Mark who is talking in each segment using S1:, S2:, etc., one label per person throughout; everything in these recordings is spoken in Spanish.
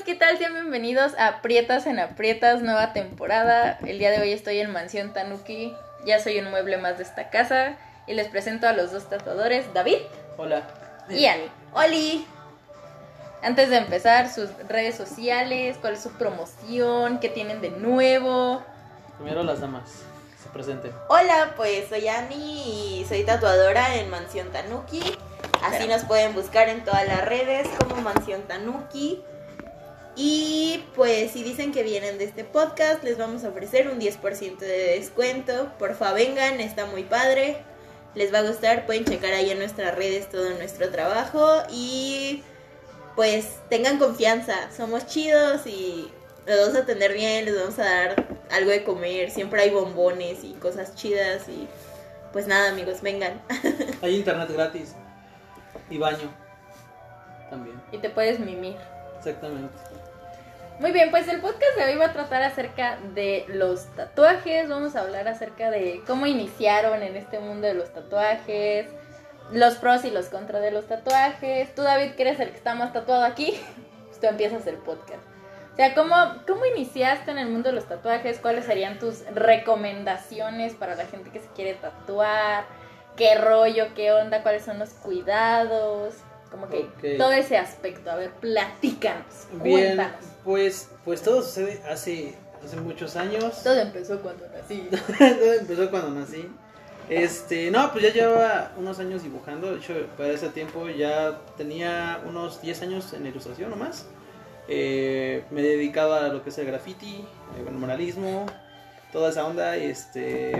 S1: amigos, ¿qué tal? Sean bienvenidos a Prietas en Aprietas, nueva temporada. El día de hoy estoy en Mansión Tanuki, ya soy un mueble más de esta casa y les presento a los dos tatuadores, David
S2: Hola.
S1: y Ani. ¡Oli! Antes de empezar, sus redes sociales, cuál es su promoción, qué tienen de nuevo.
S2: Primero las damas. Se presenten.
S3: Hola, pues soy Ani y soy tatuadora en Mansión Tanuki. Así nos pueden buscar en todas las redes como Mansión Tanuki. Y pues si dicen que vienen de este podcast, les vamos a ofrecer un 10% de descuento. Porfa, vengan, está muy padre. Les va a gustar, pueden checar ahí en nuestras redes todo nuestro trabajo y pues tengan confianza, somos chidos y les vamos a atender bien, les vamos a dar algo de comer, siempre hay bombones y cosas chidas y pues nada amigos, vengan.
S2: Hay internet gratis. Y baño. También.
S1: Y te puedes mimir.
S2: Exactamente.
S1: Muy bien, pues el podcast de hoy va a tratar acerca de los tatuajes. Vamos a hablar acerca de cómo iniciaron en este mundo de los tatuajes, los pros y los contras de los tatuajes. Tú, David, que eres el que está más tatuado aquí, pues tú empiezas el podcast. O sea, ¿cómo, ¿cómo iniciaste en el mundo de los tatuajes? ¿Cuáles serían tus recomendaciones para la gente que se quiere tatuar? ¿Qué rollo? ¿Qué onda? ¿Cuáles son los cuidados? Como que
S2: Ok.
S1: todo ese aspecto. A ver, platícanos.
S2: Bien,
S1: Cuéntanos.
S2: pues, pues todo sucede hace, hace muchos años.
S1: Todo empezó cuando nací.
S2: Todo empezó cuando nací. Este, no, pues ya llevaba unos años dibujando. De hecho, para ese tiempo ya tenía unos 10 años en ilustración nomás. Eh, me dedicaba a lo que es el graffiti, el muralismo, toda esa onda este,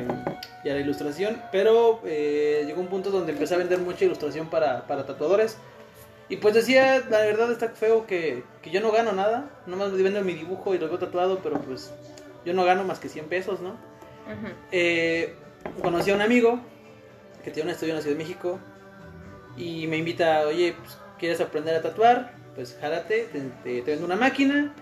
S2: y a la ilustración. Pero eh, llegó un punto donde empecé a vender mucha ilustración para, para tatuadores. Y pues decía, la verdad está feo que, que yo no gano nada. Nomás vendo mi dibujo y lo veo tatuado, pero pues yo no gano más que 100 pesos, ¿no? Eh, conocí a un amigo que tiene un estudio en la Ciudad de México y me invita, oye, pues, ¿quieres aprender a tatuar? Pues jálate, te, te- te vendo una máquina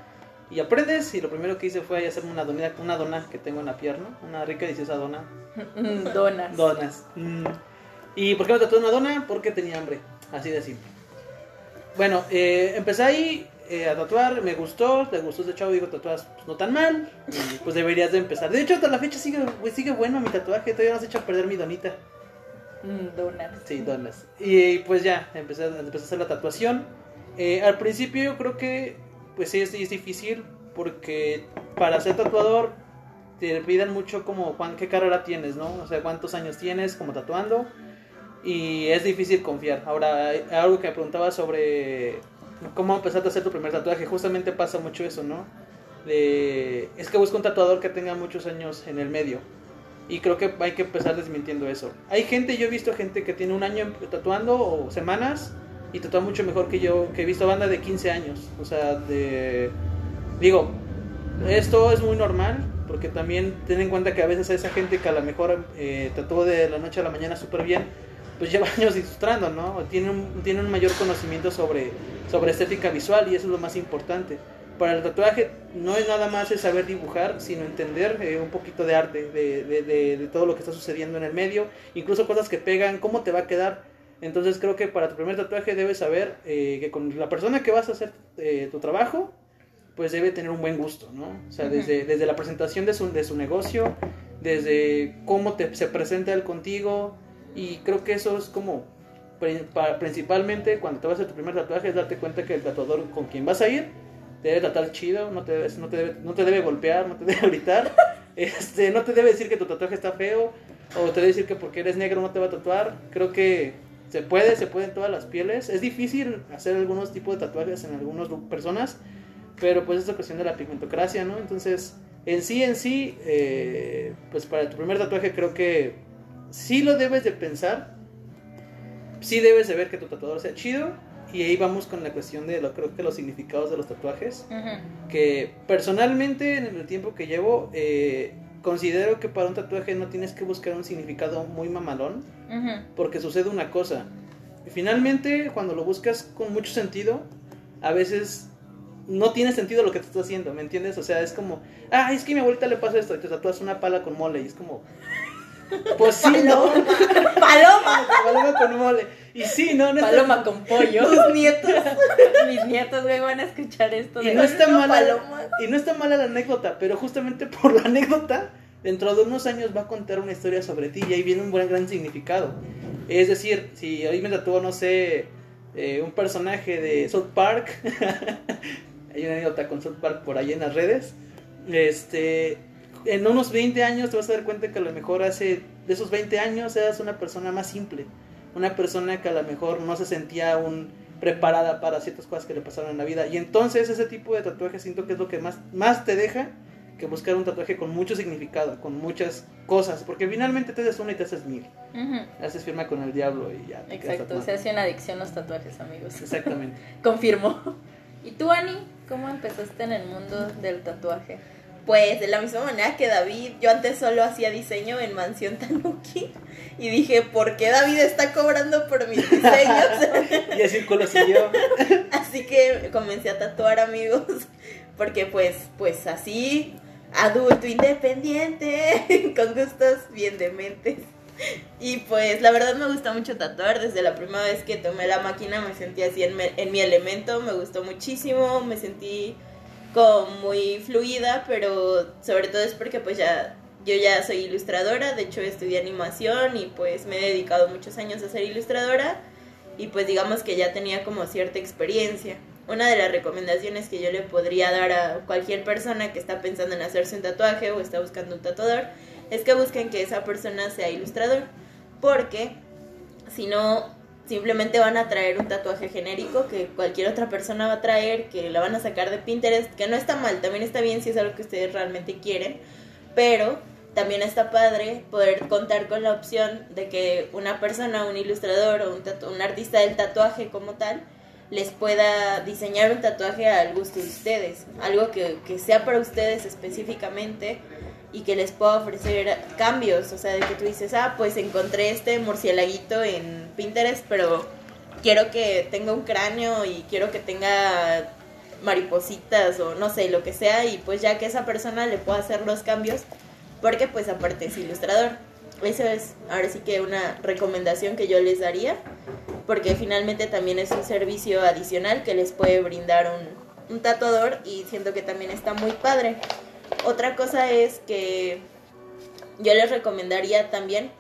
S2: y aprendes. Y lo primero que hice fue hacerme una dona, una dona que tengo en la pierna, una rica y deliciosa dona.
S1: Donas.
S2: Donas. Mm. ¿Y por qué me tatué una dona? Porque tenía hambre, así de simple. Bueno, eh, empecé ahí eh, a tatuar, me gustó, le gustó ese chavo, digo, tatuas pues, no tan mal, y, pues deberías de empezar. De hecho, hasta la fecha sigue, güey, sigue bueno mi tatuaje, todavía no echa a perder mi donita.
S1: Mm, Donas.
S2: Sí, donas. Y pues ya, empecé, a- empecé a hacer la tatuación. Eh, al principio yo creo que, pues sí, es, es difícil, porque para ser tatuador te piden mucho como cuán- qué carrera tienes, ¿no? O sea, cuántos años tienes como tatuando. Y es difícil confiar. Ahora, algo que me preguntaba sobre cómo empezaste a hacer tu primer tatuaje. Justamente pasa mucho eso, ¿no? De, es que busco un tatuador que tenga muchos años en el medio. Y creo que hay que empezar desmintiendo eso. Hay gente, yo he visto gente que tiene un año tatuando o semanas y tatúa mucho mejor que yo, que he visto banda de 15 años. O sea, de... Digo, esto es muy normal, porque también ten en cuenta que a veces esa gente que a lo mejor eh, tatuó de la noche a la mañana súper bien, pues lleva años ilustrando, ¿no? Tiene un, tiene un mayor conocimiento sobre, sobre estética visual y eso es lo más importante. Para el tatuaje no es nada más el saber dibujar, sino entender eh, un poquito de arte, de, de- de- de todo lo que está sucediendo en el medio, incluso cosas que pegan, cómo te va a quedar. Entonces creo que para tu primer tatuaje debes saber eh, que con la persona que vas a hacer eh, tu trabajo, pues debe tener un buen gusto, ¿no? O sea, desde, desde la presentación de su, de su negocio, desde cómo te, se presenta él contigo, y creo que eso es como, pri- pa- principalmente cuando te vas a hacer tu primer tatuaje, es darte cuenta que el tatuador con quien vas a ir, te debe tratar chido, no te, debes- no te, debe, no te debe golpear, no te debe gritar, este, no te debe decir que tu tatuaje está feo, o te debe decir que porque eres negro no te va a tatuar, creo que se puede, se puede en todas las pieles, es difícil hacer algunos tipos de tatuajes en algunas personas, pero pues es cuestión de la pigmentocracia, ¿no? Entonces, en sí, en sí, eh, pues para tu primer tatuaje creo que sí lo debes de pensar, sí debes de ver que tu tatuador sea chido, y ahí vamos con la cuestión de lo, creo que los significados de los tatuajes, que personalmente en el tiempo que llevo, eh, considero que para un tatuaje no tienes que buscar un significado muy mamalón, porque sucede una cosa. Finalmente, cuando lo buscas con mucho sentido, a veces no tiene sentido lo que te estás haciendo, ¿me entiendes? O sea, es como, ah, es que a mi abuelita le pasa esto, y te tatúas una pala con mole, y es como, Pues sí, ¿no?
S3: Paloma.
S2: Paloma con mole. Y sí, no, no está-
S1: Paloma con pollo.
S3: Tus nietos.
S1: Mis nietos, güey, van a escuchar esto.
S2: Y
S1: de-
S2: no está mala,
S3: paloma.
S2: y no está mala la anécdota, pero justamente por la anécdota, dentro de unos años va a contar una historia sobre ti y ahí viene un buen gran significado. Es decir, si hoy me tatuó, no sé, eh, un personaje de South Park, hay una anécdota con South Park por ahí en las redes, este, en unos 20 años te vas a dar cuenta que a lo mejor hace, de esos 20 años eras una persona más simple, una persona que a lo mejor no se sentía aún preparada para ciertas cosas que le pasaron en la vida. Y entonces ese tipo de tatuaje siento que es lo que más, más te deja que buscar un tatuaje con mucho significado, con muchas cosas, porque finalmente te haces uno y te haces mil. Haces firma con el diablo y ya. te
S1: Exacto, se hace una adicción los tatuajes, amigos.
S2: Exactamente.
S1: Confirmo. ¿Y tú, Ani? ¿Cómo empezaste en el mundo del tatuaje?
S3: Pues de la misma manera que David, yo antes solo hacía diseño en Mansión Tanuki y dije, ¿por qué David está cobrando por mis diseños?
S2: Y el círculo siguió.
S3: así que comencé a tatuar amigos, porque pues, pues así, adulto independiente, con gustos bien dementes. Y pues la verdad me gusta mucho tatuar, desde la primera vez que tomé la máquina me sentí así en, me- en mi elemento, me gustó muchísimo, me sentí como muy fluida, pero sobre todo es porque pues ya yo ya soy ilustradora, de hecho estudié animación y pues me he dedicado muchos años a ser ilustradora y pues digamos que ya tenía como cierta experiencia. Una de las recomendaciones que yo le podría dar a cualquier persona que está pensando en hacerse un tatuaje o está buscando un tatuador es que busquen que esa persona sea ilustrador, porque si no simplemente van a traer un tatuaje genérico que cualquier otra persona va a traer, que la van a sacar de Pinterest, que no está mal, también está bien si es algo que ustedes realmente quieren, pero también está padre poder contar con la opción de que una persona, un ilustrador o un, tatu- un artista del tatuaje como tal, les pueda diseñar un tatuaje al gusto de ustedes, algo que, que sea para ustedes específicamente y que les pueda ofrecer cambios, o sea, de que tú dices, ah, pues encontré este murcielaguito en Pinterest, pero quiero que tenga un cráneo y quiero que tenga maripositas o no sé, lo que sea, y pues ya que esa persona le pueda hacer los cambios, porque pues aparte es ilustrador. Eso es ahora sí que una recomendación que yo les daría, porque finalmente también es un servicio adicional que les puede brindar un, un tatuador y siento que también está muy padre. Otra cosa es que yo les recomendaría también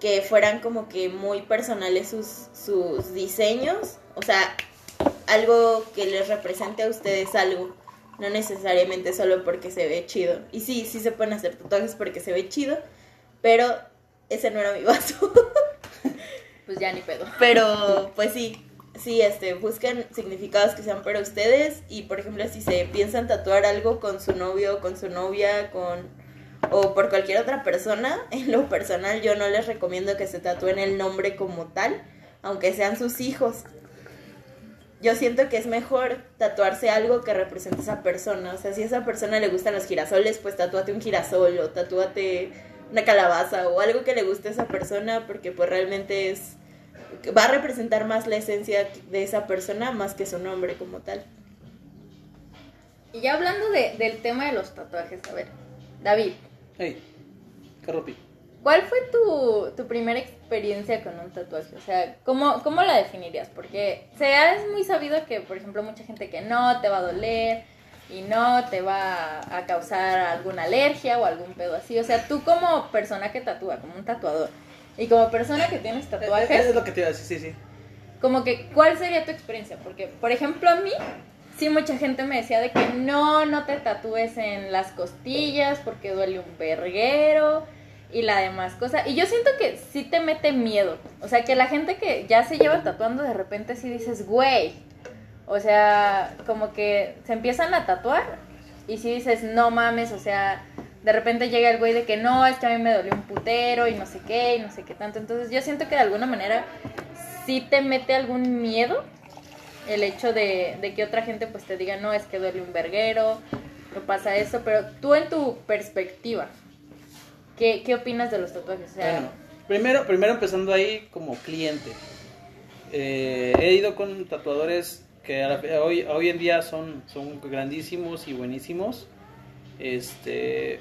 S3: que fueran como que muy personales sus, sus diseños, o sea, algo que les represente a ustedes algo, no necesariamente solo porque se ve chido. Y sí, sí se pueden hacer tatuajes porque se ve chido, pero ese no era mi vaso.
S1: Pues ya ni pedo.
S3: Pero pues sí, sí, este, busquen significados que sean para ustedes y por ejemplo si se piensan tatuar algo con su novio, con su novia, con o por cualquier otra persona, en lo personal yo no les recomiendo que se tatúen el nombre como tal, aunque sean sus hijos. Yo siento que es mejor tatuarse algo que represente a esa persona. O sea, si a esa persona le gustan los girasoles, pues tatúate un girasol o tatúate una calabaza o algo que le guste a esa persona porque pues realmente es va a representar más la esencia de esa persona más que su nombre como tal.
S1: Y ya hablando de- del tema de los tatuajes, a ver, David,
S2: Hey, Carropi.
S1: ¿cuál fue tu, tu primera experiencia con un tatuaje? O sea, ¿cómo, ¿cómo la definirías? Porque es muy sabido que, por ejemplo, mucha gente que no te va a doler y no te va a causar alguna alergia o algún pedo así. O sea, tú como persona que tatúa, como un tatuador, y como persona que tienes tatuajes,
S2: Es lo que te iba a decir, sí, sí.
S1: como que, ¿cuál sería tu experiencia? Porque, por ejemplo, a mí, sí, mucha gente me decía de que no, no te tatúes en las costillas porque duele un verguero y la demás cosa. Y yo siento que sí te mete miedo. O sea, que la gente que ya se lleva tatuando de repente sí dices, güey. O sea, como que se empiezan a tatuar y sí dices, no mames, o sea, de repente llega el güey de que no, es que a mí me dolió un putero y no sé qué y no sé qué tanto. Entonces yo siento que de alguna manera sí te mete algún miedo el hecho de, de que otra gente pues te diga, no, es que duele un verguero, no pasa eso, pero tú en tu perspectiva, ¿qué, qué opinas de los tatuajes?
S2: Bueno, primero, primero empezando ahí como cliente. Eh, he ido con tatuadores que hoy, hoy en día son, son grandísimos y buenísimos. Este,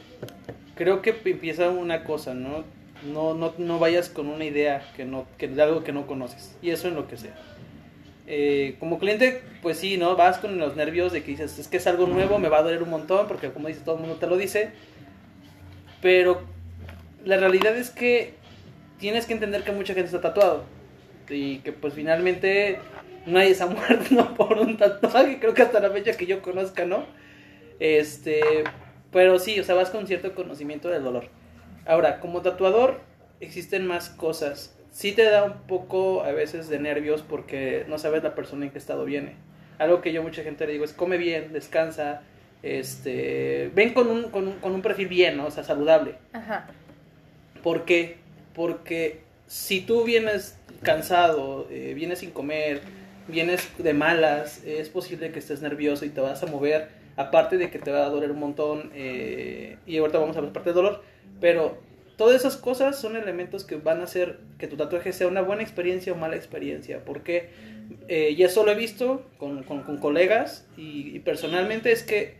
S2: creo que empieza una cosa, ¿no? No, no, no vayas con una idea que no, que de algo que no conoces. Y eso en lo que sea. Eh, como cliente, pues sí, ¿no? Vas con los nervios de que dices, es que es algo nuevo, me va a doler un montón, porque como dice todo el mundo te lo dice. Pero la realidad es que tienes que entender que mucha gente está tatuado. Y que pues finalmente nadie se ha muerto ¿no? por un tatuaje, creo que hasta la fecha que yo conozca, ¿no? Este, pero sí, o sea, vas con cierto conocimiento del dolor. Ahora, como tatuador, existen más cosas. Sí te da un poco a veces de nervios porque no sabes la persona en qué estado viene. Algo que yo mucha gente le digo es come bien, descansa, este, ven con un, con un, con un perfil bien, ¿no? o sea, saludable.
S1: Ajá.
S2: ¿Por qué? Porque si tú vienes cansado, eh, vienes sin comer, vienes de malas, es posible que estés nervioso y te vas a mover, aparte de que te va a doler un montón, eh, y ahorita vamos a ver parte del dolor, pero todas esas cosas son elementos que van a hacer que tu tatuaje sea una buena experiencia o mala experiencia, porque eh, ya eso lo he visto con, con, con colegas y, y, personalmente es que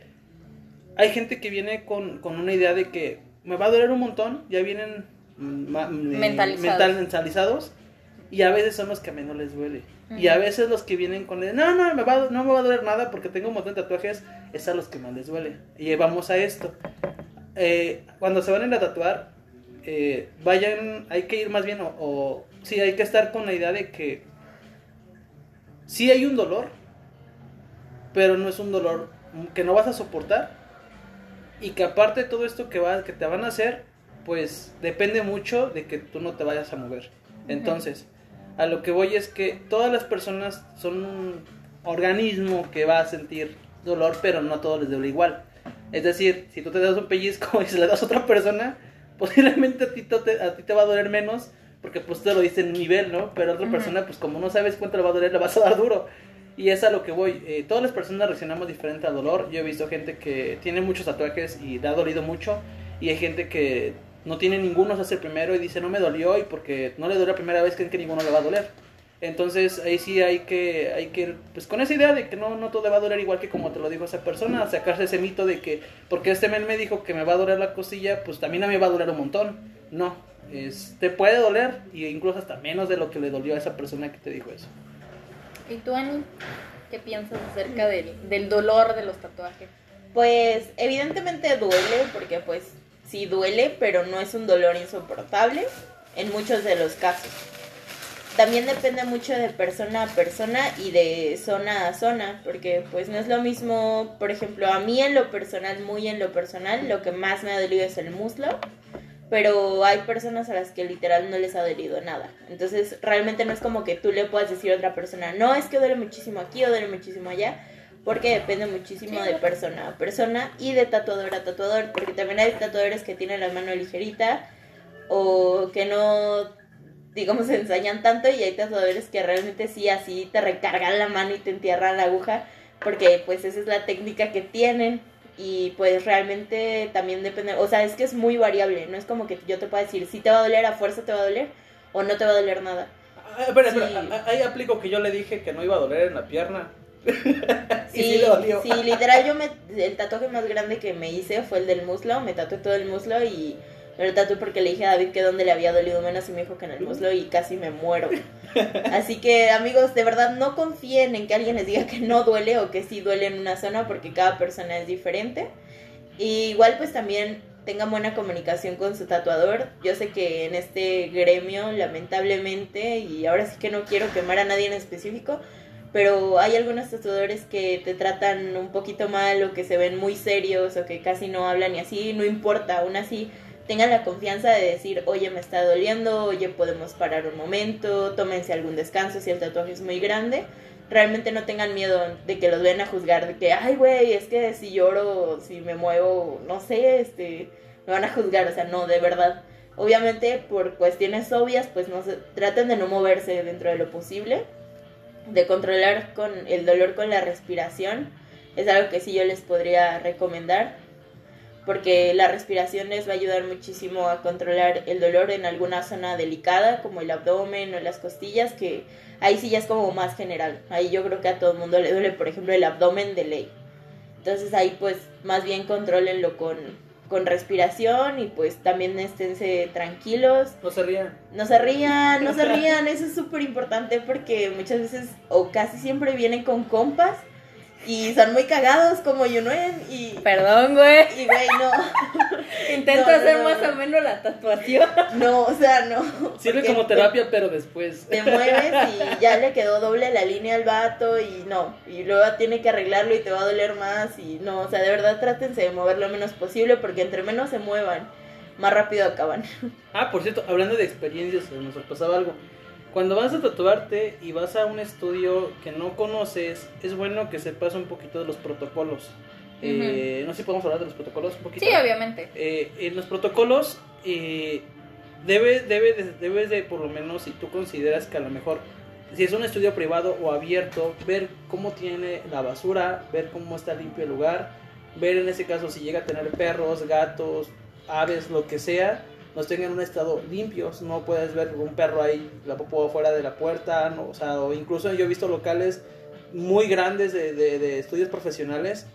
S2: hay gente que viene con, con una idea de que me va a doler un montón, ya vienen
S1: mentalizados.
S2: mental mentalizados y a veces son los que a menos les duele. Uh -huh. Y a veces los que vienen con el, no, no, me va, no me va a doler nada porque tengo un montón de tatuajes, es a los que más les duele. Y vamos a esto. Eh, cuando se van a ir a tatuar, eh, vayan, hay que ir más bien, o, o sí, hay que estar con la idea de que sí hay un dolor, pero no es un dolor que no vas a soportar. Y que aparte de todo esto que, va, que te van a hacer, pues depende mucho de que tú no te vayas a mover. Entonces, a lo que voy es que todas las personas son un organismo que va a sentir dolor, pero no a todos les duele igual. Es decir, si tú te das un pellizco y se le das a otra persona, posiblemente a ti te, a ti te va a doler menos, porque pues te lo dice en nivel, ¿no? Pero a otra uh -huh. persona, pues como no sabes cuánto le va a doler, le vas a dar duro. Y es a lo que voy. Eh, todas las personas reaccionamos diferente al dolor. Yo he visto gente que tiene muchos tatuajes y le ha dolido mucho. Y hay gente que no tiene ninguno, se hace el primero y dice no me dolió y porque no le dolió la primera vez creen que ninguno le va a doler. Entonces ahí sí hay que, hay que, pues con esa idea de que no, no todo le va a doler igual que como te lo dijo esa persona, sacarse ese mito de que porque este men me dijo que me va a doler la costilla, pues también a mí me va a doler un montón. No, es, te puede doler y incluso hasta menos de lo que le dolió a esa persona que te dijo eso.
S1: ¿Y tú, Ani? ¿Qué piensas acerca del, del dolor de los tatuajes?
S3: Pues evidentemente duele porque pues sí duele, pero no es un dolor insoportable en muchos de los casos. También depende mucho de persona a persona y de zona a zona, porque pues no es lo mismo, por ejemplo, a mí en lo personal, muy en lo personal, lo que más me ha dolido es el muslo, pero hay personas a las que literal no les ha dolido nada. Entonces realmente no es como que tú le puedas decir a otra persona, no, es que duele muchísimo aquí o duele muchísimo allá, porque depende muchísimo de persona a persona y de tatuador a tatuador, porque también hay tatuadores que tienen la mano ligerita o que no, digamos, se ensañan tanto y hay tatuadores que realmente sí, así te recargan la mano y te entierran la aguja, porque pues esa es la técnica que tienen y pues realmente también depende, o sea, es que es muy variable, no es como que yo te pueda decir, si te va a doler, a fuerza te va a doler o no te va a doler nada.
S2: Ah, espera, sí. espera, ahí aplico que yo le dije que no iba a doler en la pierna.
S3: sí, sí, sí, literal yo me el tatuaje más grande que me hice fue el del muslo, me tatué todo el muslo y me lo tatué porque le dije a David que donde le había dolido menos y me dijo que en el muslo y casi me muero. Así que amigos, de verdad no confíen en que alguien les diga que no duele o que sí duele en una zona porque cada persona es diferente. Y igual pues también tengan buena comunicación con su tatuador. Yo sé que en este gremio, lamentablemente, y ahora sí que no quiero quemar a nadie en específico, pero hay algunos tatuadores que te tratan un poquito mal o que se ven muy serios o que casi no hablan y así, no importa, aún así tengan la confianza de decir, oye, me está doliendo, oye, podemos parar un momento, tómense algún descanso si el tatuaje es muy grande. Realmente no tengan miedo de que los vayan a juzgar, de que, ay, güey, es que si lloro, si me muevo, no sé, este, me van a juzgar, o sea, no, de verdad. Obviamente, por cuestiones obvias, pues no se, traten de no moverse dentro de lo posible, de controlar con el dolor con la respiración, es algo que sí yo les podría recomendar porque la respiración les va a ayudar muchísimo a controlar el dolor en alguna zona delicada, como el abdomen o las costillas, que ahí sí ya es como más general. Ahí yo creo que a todo el mundo le duele, por ejemplo, el abdomen de ley. Entonces ahí pues más bien controlenlo con, con respiración y pues también esténse tranquilos.
S2: No se rían.
S3: No se rían, no se rían, eso es súper importante porque muchas veces o casi siempre vienen con compas y son muy cagados como Yunuen y...
S1: Perdón, güey.
S3: Y güey, no.
S1: Intento
S3: No,
S1: hacer
S3: no,
S1: más
S3: no.
S1: o menos la tatuación.
S3: No, o sea, no.
S2: Sirve como
S3: te-
S2: terapia, pero después.
S3: Te mueves y ya le quedó doble la línea al vato y no. Y luego tiene que arreglarlo y te va a doler más y no. O sea, de verdad trátense de mover lo menos posible porque entre menos se muevan, más rápido acaban.
S2: Ah, por cierto, hablando de experiencias, se nos pasaba algo. Cuando vas a tatuarte y vas a un estudio que no conoces, es bueno que sepas un poquito de los protocolos. Eh, no sé si podemos hablar de los protocolos un poquito.
S1: Sí, obviamente.
S2: Eh, en los protocolos eh, debe, debe de- debes de, por lo menos, si tú consideras que a lo mejor, si es un estudio privado o abierto, ver cómo tiene la basura, ver cómo está limpio el lugar, ver en ese caso si llega a tener perros, gatos, aves, lo que sea, los tenga en un estado limpios. No puedes ver un perro ahí, la popó fuera de la puerta, no, o sea, o incluso yo he visto locales muy grandes de, de- de estudios profesionales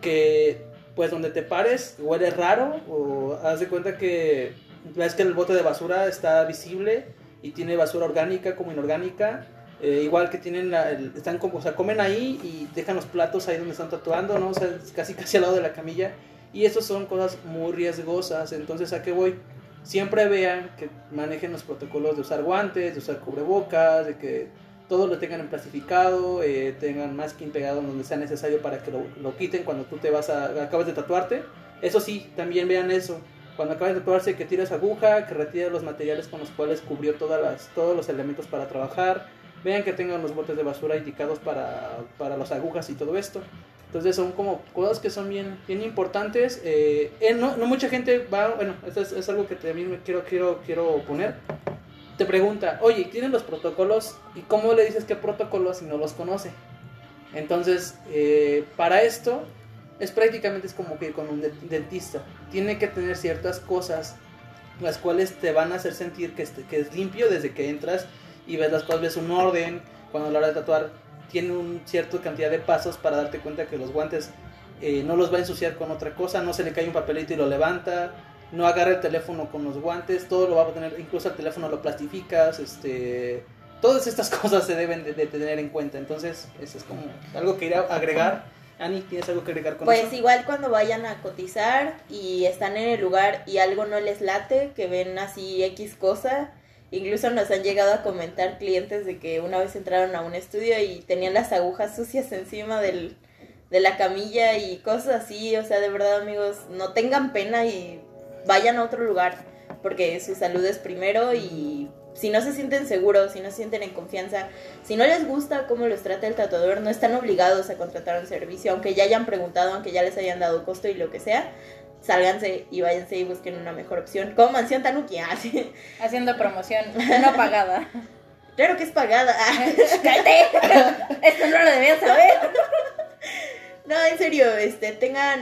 S2: que pues donde te pares huele raro o haz de cuenta que ves que el bote de basura está visible y tiene basura orgánica como inorgánica eh, igual que tienen la, el- están como o sea comen ahí y dejan los platos ahí donde están tatuando no o sea casi casi al lado de la camilla. Y eso son cosas muy riesgosas. Entonces a qué voy siempre vean que manejen los protocolos de usar guantes de usar cubrebocas de que todo lo tengan en plastificado, eh, tengan masking pegado donde sea necesario para que lo, lo quiten cuando tú te vas a, acabas de tatuarte. Eso sí, también vean eso. Cuando acabas de tatuarse, que tires aguja, que retires los materiales con los cuales cubrió todas las, todos los elementos para trabajar. Vean que tengan los botes de basura indicados para, para las agujas y todo esto. Entonces son como cosas que son bien, bien importantes. Eh, eh, no, no mucha gente va, bueno, esto es, algo que también me quiero, quiero, quiero poner te pregunta, oye, ¿tienen los protocolos? ¿Y cómo le dices qué protocolos si no los conoce? Entonces, eh, para esto, es prácticamente es como que con un de- dentista. Tiene que tener ciertas cosas las cuales te van a hacer sentir que, este- que es limpio desde que entras y ves las cosas, ves un orden. Cuando a la hora de tatuar tiene una cierta cantidad de pasos para darte cuenta que los guantes eh, no los va a ensuciar con otra cosa, no se le cae un papelito y lo levanta, no agarra el teléfono con los guantes, todo lo va a tener, incluso el teléfono lo plastificas, este, todas estas cosas se deben de, de tener en cuenta, entonces eso es como algo que ir a agregar. Ani, ¿tienes algo que agregar con
S3: Pues
S2: eso?
S3: igual cuando vayan a cotizar y están en el lugar y algo no les late, que ven así X cosa, incluso nos han llegado a comentar clientes de que una vez entraron a un estudio y tenían las agujas sucias encima del, de la camilla y cosas así, o sea, de verdad amigos, no tengan pena y vayan a otro lugar, porque su salud es primero y si no se sienten seguros, si no se sienten en confianza, si no les gusta cómo los trata el tatuador, no están obligados a contratar un servicio, aunque ya hayan preguntado, aunque ya les hayan dado costo y lo que sea, sálganse y váyanse y busquen una mejor opción, como Mansión Tanuki, así.
S1: Haciendo promoción, no pagada.
S3: Claro que es pagada.
S1: ¡Cállate! Esto no lo debías saber.
S3: No, en serio, este, tengan,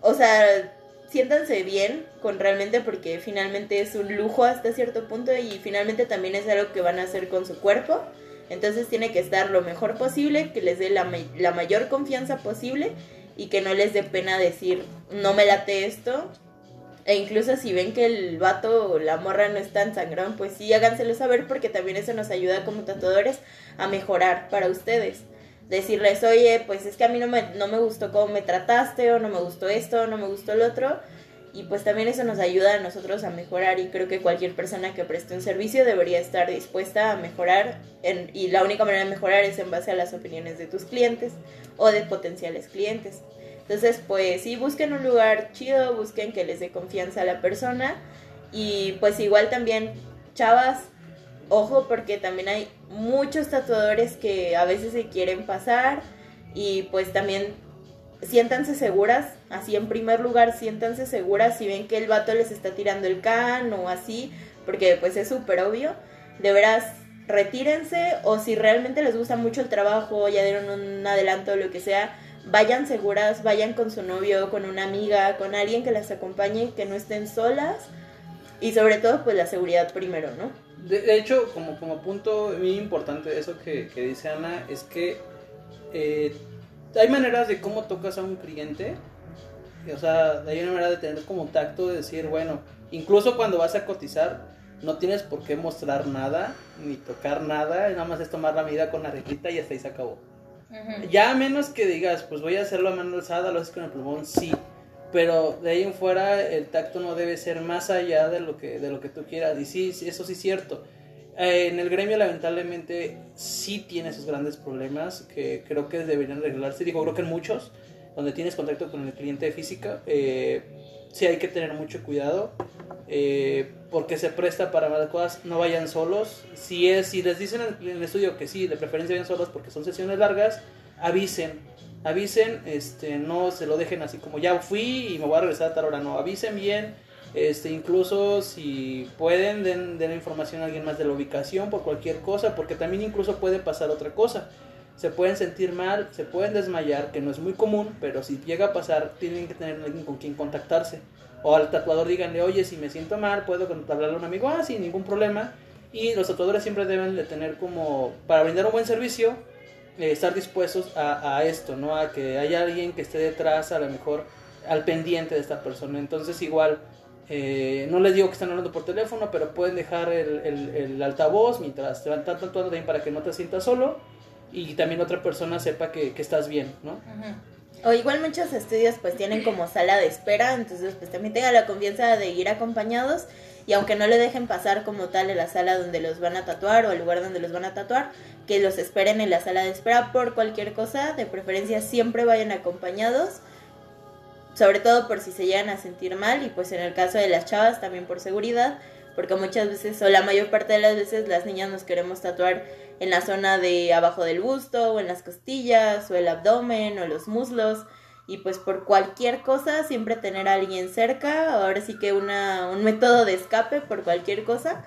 S3: o sea, siéntanse bien con realmente porque finalmente es un lujo hasta cierto punto y finalmente también es algo que van a hacer con su cuerpo. Entonces tiene que estar lo mejor posible, que les dé la, la mayor confianza posible y que no les dé pena decir, no me late esto. E incluso si ven que el vato o la morra no es tan sangrón, pues sí, háganselo saber porque también eso nos ayuda como tatuadores a mejorar para ustedes decirles, oye, pues es que a mí no me, no me gustó cómo me trataste, o no me gustó esto, o no me gustó el otro. Y pues también eso nos ayuda a nosotros a mejorar y creo que cualquier persona que preste un servicio debería estar dispuesta a mejorar y la única manera de mejorar es en base a las opiniones de tus clientes o de potenciales clientes. Entonces, pues sí, busquen un lugar chido, busquen que les dé confianza a la persona y pues igual también, chavas, ojo porque también hay muchos tatuadores que a veces se quieren pasar y pues también siéntanse seguras, así en primer lugar siéntanse seguras si ven que el vato les está tirando el can o así, porque pues es súper obvio, de veras retírense o si realmente les gusta mucho el trabajo, ya dieron un adelanto lo que sea, vayan seguras, vayan con su novio, con una amiga, con alguien que las acompañe, que no estén solas y sobre todo pues la seguridad primero, ¿no?
S2: De, de hecho, como, como punto muy importante eso que, que dice Ana, es que eh, hay maneras de cómo tocas a un cliente O sea, hay una manera de tener como tacto de decir, bueno, incluso cuando vas a cotizar, no tienes por qué mostrar nada, ni tocar nada, nada más es tomar la medida con la reglita y hasta ahí se acabó. Ya a menos que digas, pues voy a hacerlo a mano alzada, lo haces con el plumón, sí. Pero de ahí en fuera el tacto no debe ser más allá de lo que, de lo que tú quieras. Y sí, eso sí es cierto. Eh, en el gremio lamentablemente sí tiene esos grandes problemas que creo que deberían arreglarse. Digo, creo que en muchos, donde tienes contacto con el cliente física, eh, sí hay que tener mucho cuidado. Eh, porque se presta para las cosas, no vayan solos. Si es, si les dicen en el estudio que sí, de preferencia vayan solos porque son sesiones largas, avisen, avisen, este, no se lo dejen así como ya fui y me voy a regresar a tal hora, no, avisen bien, este, incluso si pueden den, den información a alguien más de la ubicación por cualquier cosa, porque también incluso puede pasar otra cosa. Se pueden sentir mal, se pueden desmayar, que no es muy común, pero si llega a pasar, tienen que tener alguien con quien contactarse o al tatuador díganle, oye, si me siento mal, puedo hablarle a un amigo, ah, sin ningún problema. Y los tatuadores siempre deben de tener como, para brindar un buen servicio, eh, estar dispuestos a, esto, ¿no? A que haya alguien que esté detrás, a lo mejor al pendiente de esta persona. Entonces igual, eh, no les digo que están hablando por teléfono, pero pueden dejar el, altavoz mientras te van tatuando también para que no te sientas solo y también otra persona sepa que, estás bien, ¿no?
S3: O igual muchos estudios pues tienen como sala de espera, entonces pues también tengan la confianza de ir acompañados y aunque no le dejen pasar como tal en la sala donde los van a tatuar o el lugar donde los van a tatuar, que los esperen en la sala de espera por cualquier cosa, de preferencia siempre vayan acompañados, sobre todo por si se llegan a sentir mal y pues en el caso de las chavas también por seguridad, porque muchas veces o la mayor parte de las veces las niñas nos queremos tatuar en la zona de abajo del busto o en las costillas o el abdomen o los muslos y pues por cualquier cosa siempre tener a alguien cerca, ahora sí que una, un método de escape por cualquier cosa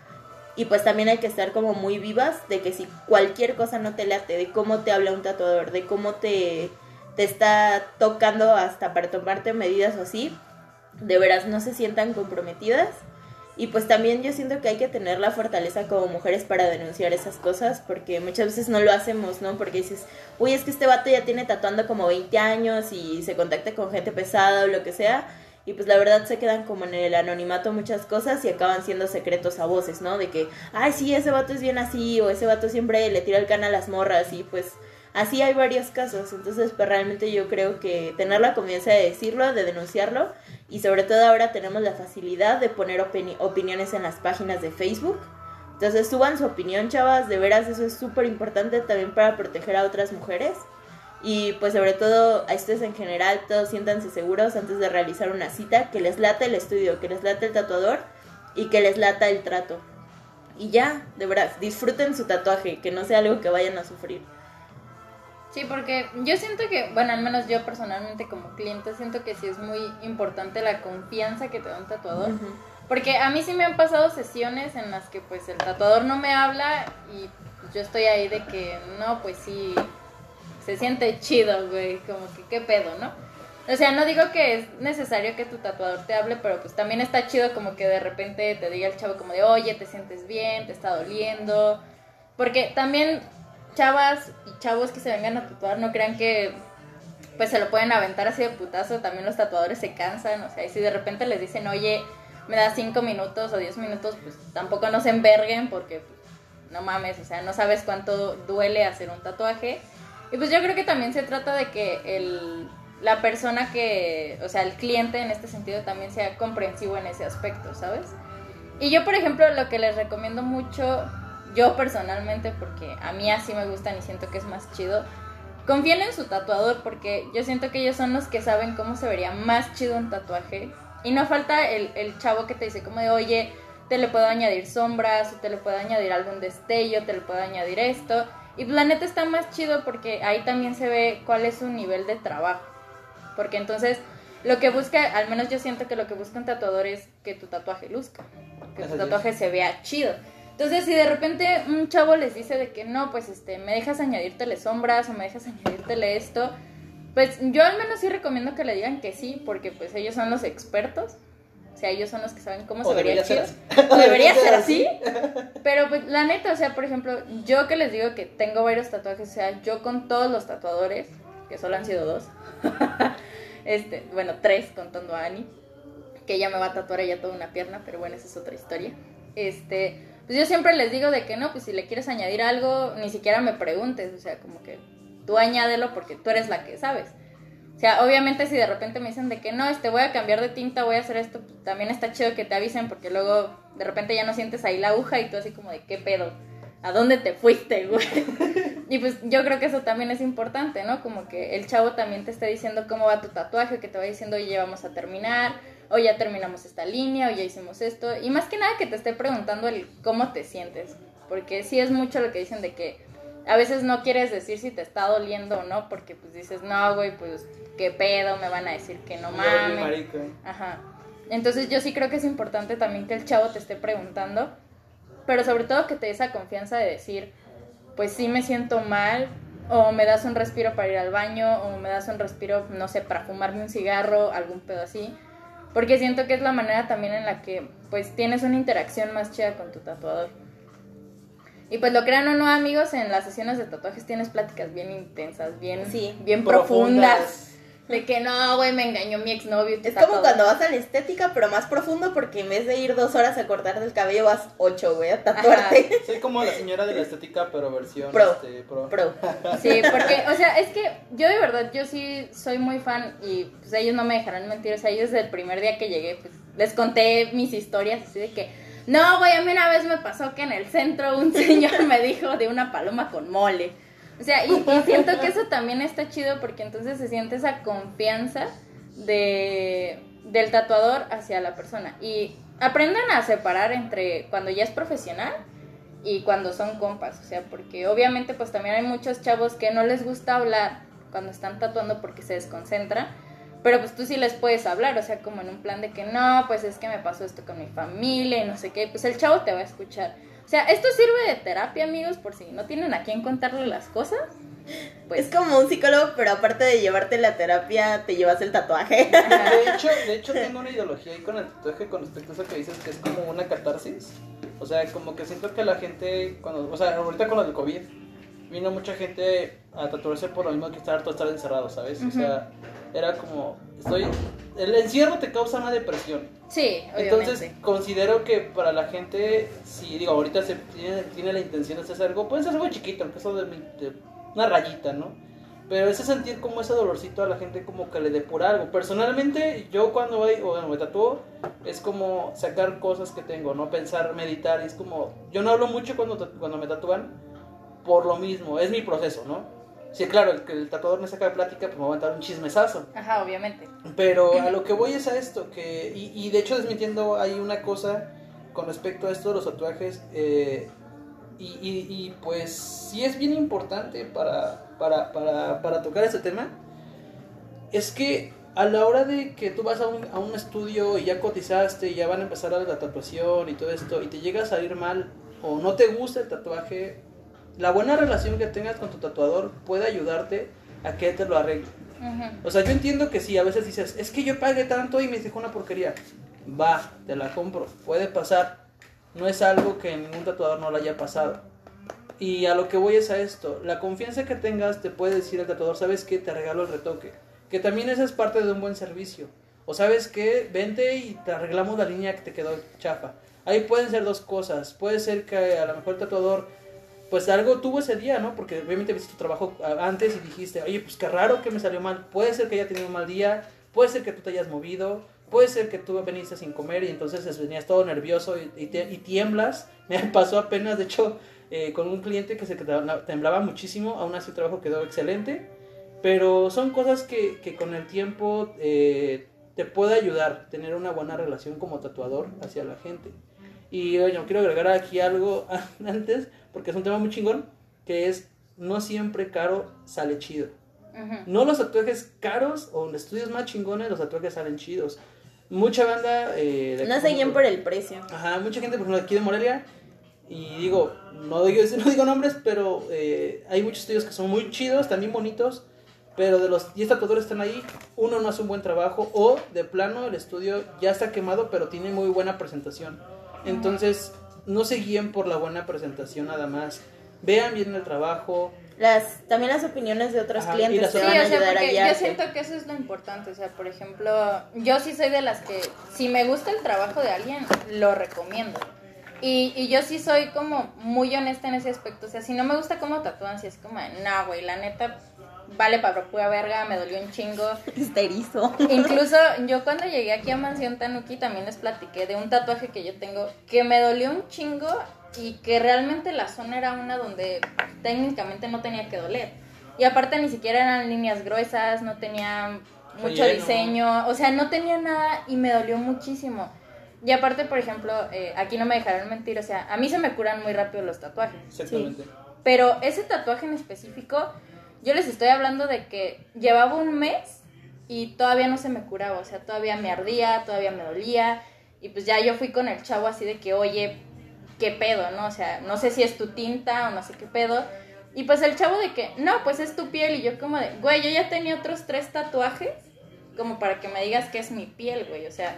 S3: y pues también hay que estar como muy vivas de que si cualquier cosa no te late, de cómo te habla un tatuador, de cómo te, te está tocando hasta para tomarte medidas o así, de veras no se sientan comprometidas y pues también yo siento que hay que tener la fortaleza como mujeres para denunciar esas cosas, porque muchas veces no lo hacemos, ¿no? Porque dices, uy, es que este vato ya tiene tatuando como 20 años y se contacta con gente pesada o lo que sea. Y pues la verdad se quedan como en el anonimato muchas cosas y acaban siendo secretos a voces, ¿no? De que, ay, sí, ese vato es bien así, o ese vato siempre le tira el can a las morras, y pues así hay varios casos. Entonces, pues realmente yo creo que tener la confianza de decirlo, de denunciarlo, y sobre todo ahora tenemos la facilidad de poner opiniones en las páginas de Facebook. Entonces suban su opinión, chavas, de veras eso es súper importante también para proteger a otras mujeres. Y pues sobre todo a ustedes en general, todos siéntanse seguros antes de realizar una cita, que les lata el estudio, que les lata el tatuador y que les lata el trato. Y ya, de veras, disfruten su tatuaje, que no sea algo que vayan a sufrir.
S1: Sí, porque yo siento que, bueno, al menos yo personalmente como cliente siento que sí es muy importante la confianza que te da un tatuador. Porque a mí sí me han pasado sesiones en las que pues el tatuador no me habla y yo estoy ahí de que no, pues sí, se siente chido, güey, como que qué pedo, ¿no? O sea, no digo que es necesario que tu tatuador te hable, pero pues también está chido como que de repente te diga el chavo como de, oye, te sientes bien, te está doliendo. Porque también chavas y chavos que se vengan a tatuar no crean que pues se lo pueden aventar así de putazo, también los tatuadores se cansan, o sea, y si de repente les dicen, oye, me da 5 minutos o 10 minutos, pues tampoco no se enverguen porque pues, no mames, o sea, no sabes cuánto duele hacer un tatuaje. Y pues yo creo que también se trata de que el, la persona que, o sea, el cliente en este sentido también sea comprensivo en ese aspecto, ¿sabes? Y yo, por ejemplo, lo que les recomiendo mucho yo personalmente, porque a mí así me gustan y siento que es más chido, confíen en su tatuador porque yo siento que ellos son los que saben cómo se vería más chido un tatuaje. Y no falta el, el chavo que te dice como de, oye, te le puedo añadir sombras, o te le puedo añadir algún destello, te le puedo añadir esto. Y la neta está más chido porque ahí también se ve cuál es su nivel de trabajo. Porque entonces lo que busca, al menos yo siento que lo que busca un tatuador es que tu tatuaje luzca, que tu tatuaje se vea chido. Entonces, si de repente un chavo les dice de que no, pues este, me dejas añadírtele sombras o me dejas añadírtele esto, pues yo al menos sí recomiendo que le digan que sí, porque pues ellos son los expertos. O sea, ellos son los que saben cómo se vería chido. O debería ser así. Pero pues la neta, o sea, por ejemplo, yo que les digo que tengo varios tatuajes, o sea, yo con todos los tatuadores, que solo han sido dos, Este, bueno, tres contando a Ani, que ella me va a tatuar ella toda una pierna, pero bueno, esa es otra historia. Este, pues yo siempre les digo de que no, pues si le quieres añadir algo, ni siquiera me preguntes, o sea, como que tú añádelo porque tú eres la que sabes. O sea, obviamente si de repente me dicen de que no, este voy a cambiar de tinta, voy a hacer esto, pues, también está chido que te avisen porque luego de repente ya no sientes ahí la aguja y tú así como de qué pedo, ¿a dónde te fuiste, güey? y pues yo creo que eso también es importante, ¿no? Como que el chavo también te esté diciendo cómo va tu tatuaje, que te va diciendo, oye, vamos a terminar, o ya terminamos esta línea, o ya hicimos esto, y más que nada que te esté preguntando el cómo te sientes, porque sí es mucho lo que dicen de que a veces no quieres decir si te está doliendo o no, porque pues dices, no, güey, pues qué pedo, me van a decir que no mames. Ajá. Entonces yo sí creo que es importante también que el chavo te esté preguntando, pero sobre todo que te dé esa confianza de decir, pues sí me siento mal, o me das un respiro para ir al baño, o me das un respiro, no sé, para fumarme un cigarro, algún pedo así. Porque siento que es la manera también en la que pues tienes una interacción más chida con tu tatuador. Y pues lo crean o no, amigos, en las sesiones de tatuajes tienes pláticas bien intensas, bien,
S3: Sí.
S1: bien
S2: Profundas.
S1: profundas. De que no, güey, me engañó mi exnovio.
S3: Es como cuando vas a la estética, pero más profundo, porque en vez de ir dos horas a cortarte el cabello, vas ocho, güey, a tatuarte.
S2: Soy como la señora de la estética, pero versión
S3: Pro.
S2: este, pro.
S3: Pro.
S1: Sí, porque, o sea, es que yo de verdad, yo sí soy muy fan y pues ellos no me dejarán mentir. O sea, yo desde el primer día que llegué, pues les conté mis historias así de que, no, güey, a mí una vez me pasó que en el centro un señor me dijo de una paloma con mole. O sea, y, siento que eso también está chido porque entonces se siente esa confianza de, del tatuador hacia la persona. Y aprendan a separar entre cuando ya es profesional y cuando son compas, o sea, porque obviamente pues también hay muchos chavos que no les gusta hablar cuando están tatuando porque se desconcentran, pero pues tú sí les puedes hablar, o sea, como en un plan de que no, pues es que me pasó esto con mi familia y no sé qué, pues el chavo te va a escuchar. O sea, esto sirve de terapia, amigos, por si no tienen a quién contarle las cosas. Pues
S3: Es como un psicólogo, pero aparte de llevarte la terapia, te llevas el tatuaje.
S2: De hecho, de hecho tengo una ideología ahí con el tatuaje con respecto a eso que dices que es como una catarsis. O sea, como que siento que la gente, cuando, o sea, ahorita con lo del COVID, vino mucha gente a tatuarse por lo mismo que estar todo estar encerrado, ¿sabes? O sea, era como, estoy, el encierro te causa una depresión.
S1: Sí, obviamente.
S2: Entonces considero que para la gente, si digo, ahorita se tiene, tiene la intención de hacer algo, puede ser algo chiquito, aunque eso de, mi- de una rayita, ¿no? Pero ese sentir como ese dolorcito a la gente como que le depura algo. Personalmente, yo cuando voy, o bueno, me tatúo, es como sacar cosas que tengo, no pensar, meditar, y es como, yo no hablo mucho cuando, cuando me tatúan por lo mismo, es mi proceso, ¿no? Sí, claro, el que el tatuador me saca de plática, pues me va a aventar un chismesazo.
S1: Ajá, obviamente.
S2: Pero a lo que voy es a esto, que, y, y de hecho desmintiendo hay una cosa con respecto a esto de los tatuajes, eh, y, y- y, pues sí es bien importante para, para, para, para tocar este tema, es que a la hora de que tú vas a un, a un estudio y ya cotizaste y ya van a empezar la tatuación y todo esto, y te llega a salir mal o no te gusta el tatuaje, la buena relación que tengas con tu tatuador puede ayudarte a que te lo arregle. O sea, yo entiendo que si a veces dices, es que yo pagué tanto y me dejó una porquería. Va, te la compro, puede pasar. No es algo que ningún tatuador no le haya pasado. Y a lo que voy es a esto, la confianza que tengas te puede decir el tatuador, ¿sabes qué? Te regalo el retoque. Que también esa es parte de un buen servicio. O sabes qué, vente y te arreglamos la línea que te quedó chafa. Ahí pueden ser dos cosas. Puede ser que a lo mejor el tatuador pues algo tuvo ese día, ¿no? Porque obviamente viste tu trabajo a- antes y dijiste, oye, pues qué raro que me salió mal. Puede ser que haya tenido un mal día, puede ser que tú te hayas movido, puede ser que tú veniste sin comer y entonces venías todo nervioso y, tiemblas. Me pasó apenas, de hecho, eh, con un cliente que se temblaba muchísimo, aún así el trabajo quedó excelente. Pero son cosas que, que con el tiempo eh, te puede ayudar, tener una buena relación como tatuador hacia la gente. Y bueno, quiero agregar aquí algo antes, porque es un tema muy chingón, que es no siempre caro sale chido. No los tatuajes caros o en estudios más chingones, los tatuajes salen chidos. Mucha banda... Eh, de-
S3: No se guíen por el precio.
S2: Ajá, mucha gente, por ejemplo, aquí de Morelia, y digo, no digo, no digo nombres, pero eh, hay muchos estudios que son muy chidos, también bonitos, pero de los 10 tatuadores que están ahí, uno no hace un buen trabajo, o de plano el estudio ya está quemado, pero tiene muy buena presentación. Entonces, no se guíen por la buena presentación nada más. Vean bien el trabajo,
S3: las también las opiniones de otros
S2: Ajá,
S3: clientes te
S1: Sí,
S3: van a
S1: o sea,
S3: ayudar a
S1: yo siento que eso es lo importante. O sea, por ejemplo, yo sí soy de las que, si me gusta el trabajo de alguien, lo recomiendo. Y, y yo sí soy como muy honesta en ese aspecto. O sea, si no me gusta cómo tatúan, si es como, no, güey, la neta, vale para pura verga, me dolió un chingo.
S3: Está erizo.
S1: Incluso yo cuando llegué aquí a Mansión Tanuki también les platiqué de un tatuaje que yo tengo que me dolió un chingo y que realmente la zona era una donde técnicamente no tenía que doler. Y aparte ni siquiera eran líneas gruesas, no tenía mucho diseño, o sea, no tenía nada y me dolió muchísimo. Y aparte, por ejemplo, eh, aquí no me dejaron mentir, o sea, a mí se me curan muy rápido los tatuajes.
S2: Exactamente.
S1: Pero ese tatuaje en específico, yo les estoy hablando de que llevaba un mes y todavía no se me curaba, o sea, todavía me ardía, todavía me dolía. Y pues ya yo fui con el chavo así de que, oye, ¿qué pedo, no? O sea, no sé si es tu tinta o no sé qué pedo. Y pues el chavo de que, no, pues es tu piel. Y yo como de, güey, yo ya tenía otros tres tatuajes, como para que me digas que es mi piel, güey. O sea,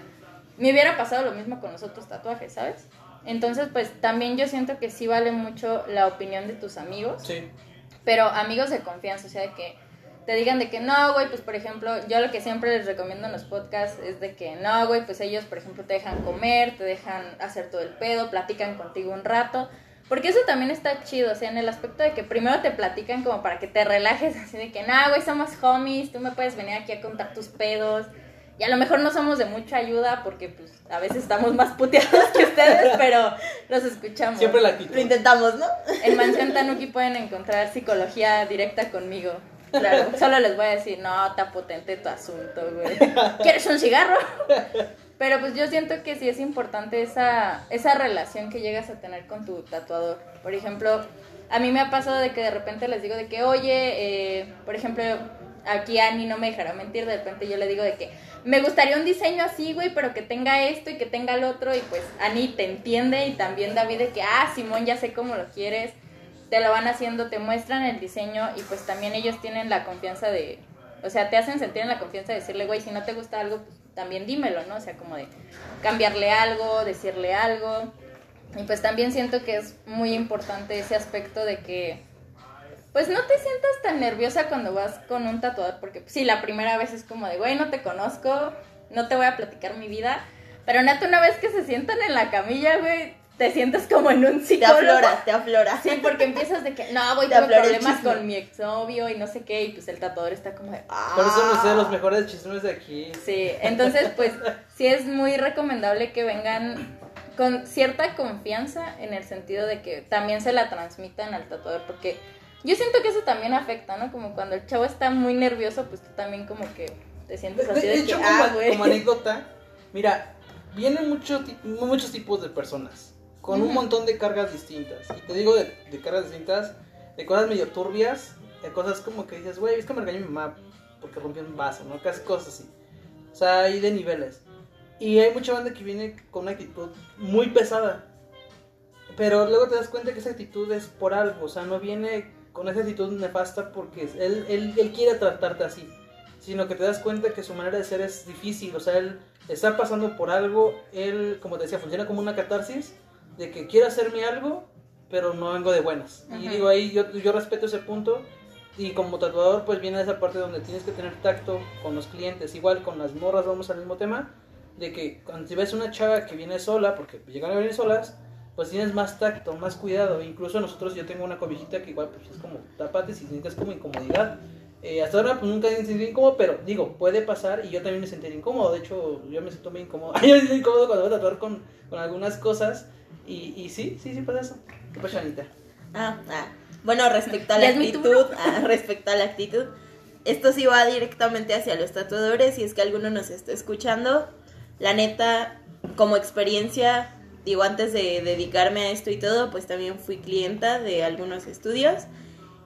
S1: me hubiera pasado lo mismo con los otros tatuajes, ¿sabes? Entonces, pues también yo siento que sí vale mucho la opinión de tus amigos,
S2: Sí.
S1: Pero amigos de confianza, o sea, de que te digan de que no, güey, pues por ejemplo, yo lo que siempre les recomiendo en los podcasts es de que no, güey, pues ellos, por ejemplo, te dejan comer, te dejan hacer todo el pedo, platican contigo un rato, porque eso también está chido, o sea, en el aspecto de que primero te platican como para que te relajes, así de que no, güey, somos homies, tú me puedes venir aquí a contar tus pedos. Y a lo mejor no somos de mucha ayuda porque pues a veces estamos más puteados que ustedes, pero los escuchamos.
S2: Siempre la
S3: Lo
S2: actitud.
S3: intentamos, ¿no?
S1: En Mansión Tanuki pueden encontrar psicología directa conmigo. Claro, solo les voy a decir, no, está potente tu asunto, güey. ¿Quieres un cigarro? Pero pues yo siento que sí es importante esa, esa relación que llegas a tener con tu tatuador. Por ejemplo, a mí me ha pasado de que de repente les digo de que, oye, eh, por ejemplo, aquí Ani no me dejará mentir, de repente yo le digo de que me gustaría un diseño así, güey, pero que tenga esto y que tenga el otro. Y pues Ani te entiende y también David de que, ah, Simón, ya sé cómo lo quieres te lo van haciendo, te muestran el diseño y pues también ellos tienen la confianza de, o sea, te hacen sentir en la confianza de decirle, güey, si no te gusta algo, pues también dímelo, ¿no? O sea, como de cambiarle algo, decirle algo. Y pues también siento que es muy importante ese aspecto de que, pues no te sientas tan nerviosa cuando vas con un tatuador, porque pues, sí, la primera vez es como de, güey, no te conozco, no te voy a platicar mi vida, pero neta, una vez que se sientan en la camilla, güey, te sientes como en un
S3: Te
S1: psicólogo.
S3: aflora, te aflora.
S1: Sí, porque empiezas de que, no, voy
S3: Te
S1: tengo problemas con mi exnovio y no sé qué, y pues el tatuador está como de, ah.
S2: Por eso no sé los mejores chismes de aquí.
S1: Sí, entonces pues sí es muy recomendable que vengan con cierta confianza en el sentido de que también se la transmitan al tatuador, porque yo siento que eso también afecta, ¿no? Como cuando el chavo está muy nervioso, pues tú también como que te sientes así de,
S2: de hecho,
S1: que,
S2: como,
S1: ah, güey.
S2: como anécdota, mira, vienen mucho muchos tipos de personas con un
S1: Ujú.
S2: montón de cargas distintas. Y te digo de, de cargas distintas, de cosas medio turbias, de cosas como que dices, güey, es que me regañó mi mamá porque rompió un vaso, ¿no? Casi cosas así. O sea, hay de niveles. Y hay mucha banda que viene con una actitud muy pesada. Pero luego te das cuenta que esa actitud es por algo. O sea, no viene con esa actitud nefasta porque él, él, él quiere tratarte así. Sino que te das cuenta que su manera de ser es difícil. O sea, él está pasando por algo. Él, como te decía, funciona como una catarsis. De que quiere hacerme algo, pero no vengo de buenas. Y digo, ahí yo, yo respeto ese punto. Y como tatuador, pues viene esa parte donde tienes que tener tacto con los clientes. Igual con las morras, vamos al mismo tema. De que cuando si ves una chava que viene sola, porque llegan a venir solas, pues tienes más tacto, más cuidado. Incluso nosotros, yo tengo una cobijita que igual pues es como tapate si sientes como incomodidad. Eh, hasta ahora pues nunca me sentí incómodo, pero digo, puede pasar y yo también me sentiría incómodo. De hecho, yo me siento muy incómodo. yo me siento incómodo cuando voy a tatuar con, con algunas cosas. Y, y sí, sí, sí pasa eso. ¿Qué pasa, Anita?
S3: Ah, ah. Bueno, respecto a la
S1: ¿Ya es mi
S3: actitud, ah, respecto a la actitud, esto sí va directamente hacia los tatuadores. Si es que alguno nos está escuchando, la neta, como experiencia, digo, antes de dedicarme a esto y todo, pues también fui clienta de algunos estudios.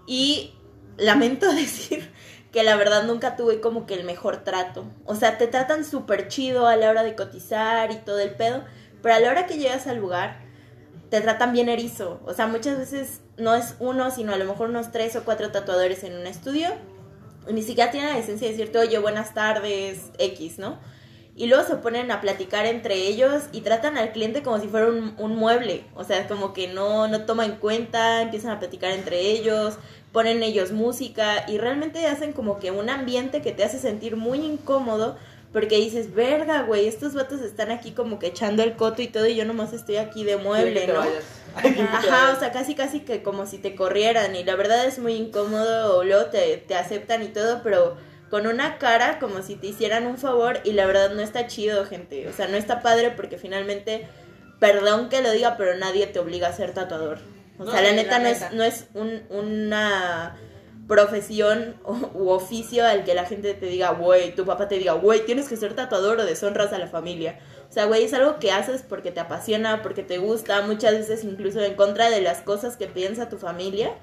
S3: Y lamento decir que la verdad nunca tuve como que el mejor trato. O sea, te tratan súper chido a la hora de cotizar y todo el pedo, pero a la hora que llegas al lugar, te tratan bien erizo. O sea, muchas veces no es uno, sino a lo mejor unos tres o cuatro tatuadores en un estudio. Ni siquiera tienen la decencia de decirte, oye, buenas tardes, X, ¿no? Y luego se ponen a platicar entre ellos y tratan al cliente como si fuera un, un mueble, o sea, como que no, no toma en cuenta, empiezan a platicar entre ellos, ponen ellos música y realmente hacen como que un ambiente que te hace sentir muy incómodo porque dices, verga, güey, estos vatos están aquí como que echando el coto y todo y yo nomás estoy aquí de mueble, ¿no? Ajá, o sea, casi casi que como si te corrieran y la verdad es muy incómodo, o luego te, te aceptan y todo, pero con una cara como si te hicieran un favor y la verdad no está chido, gente. O sea, no está padre porque finalmente, perdón que lo diga, pero nadie te obliga a ser tatuador. O
S2: No,
S3: sea, la neta
S2: la
S3: no
S2: neta.
S3: es, no es un, una profesión o, u oficio al que la gente te diga, güey, tu papá te diga, güey, tienes que ser tatuador o deshonras a la familia. O sea, güey, es algo que haces porque te apasiona, porque te gusta, muchas veces incluso en contra de las cosas que piensa tu familia.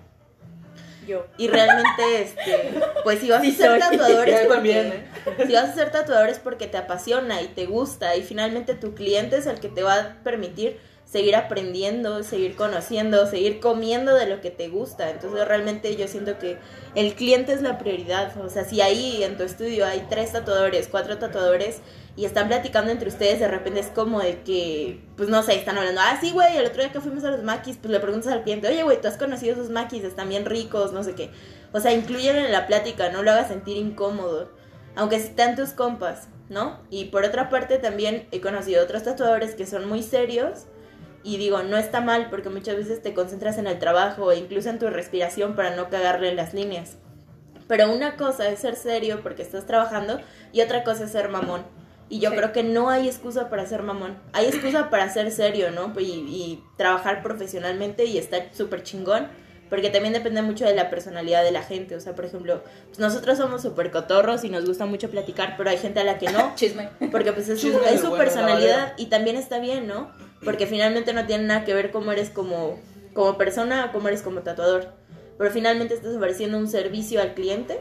S1: Yo.
S3: Y realmente, este, pues si vas
S1: Sí
S3: a ser
S1: soy.
S3: tatuador es
S2: Yo
S3: porque,
S2: también, ¿eh?
S3: si vas a ser tatuador es porque te apasiona y te gusta y finalmente tu cliente es el que te va a permitir seguir aprendiendo, seguir conociendo, seguir comiendo de lo que te gusta. Entonces realmente yo siento que el cliente es la prioridad. O sea, si ahí en tu estudio hay tres tatuadores, cuatro tatuadores y están platicando entre ustedes, de repente es como de que, pues no sé, están hablando, ah, sí, güey, el otro día que fuimos a los maquis, pues le preguntas al cliente, oye, güey, ¿tú has conocido esos maquis? Están bien ricos, no sé qué. O sea, incluyen en la plática, no lo hagas sentir incómodo, aunque estén tus compas, ¿no? Y por otra parte también he conocido otros tatuadores que son muy serios y digo, no está mal porque muchas veces te concentras en el trabajo e incluso en tu respiración para no cagarle las líneas. Pero una cosa es ser serio porque estás trabajando y otra cosa es ser mamón. Y yo
S1: Sí.
S3: creo que no hay excusa para ser mamón. Hay excusa para ser serio, ¿no? Y, y trabajar profesionalmente y estar súper chingón. Porque también depende mucho de la personalidad de la gente. O sea, por ejemplo, pues nosotros somos súper cotorros y nos gusta mucho platicar, pero hay gente a la que no.
S1: Chisme.
S3: Porque pues es su,
S2: Chisme
S3: es
S2: del
S3: su
S2: bueno,
S3: personalidad y también está bien, ¿no? Porque finalmente no tiene nada que ver cómo eres como, como persona o cómo eres como tatuador. Pero finalmente estás ofreciendo un servicio al cliente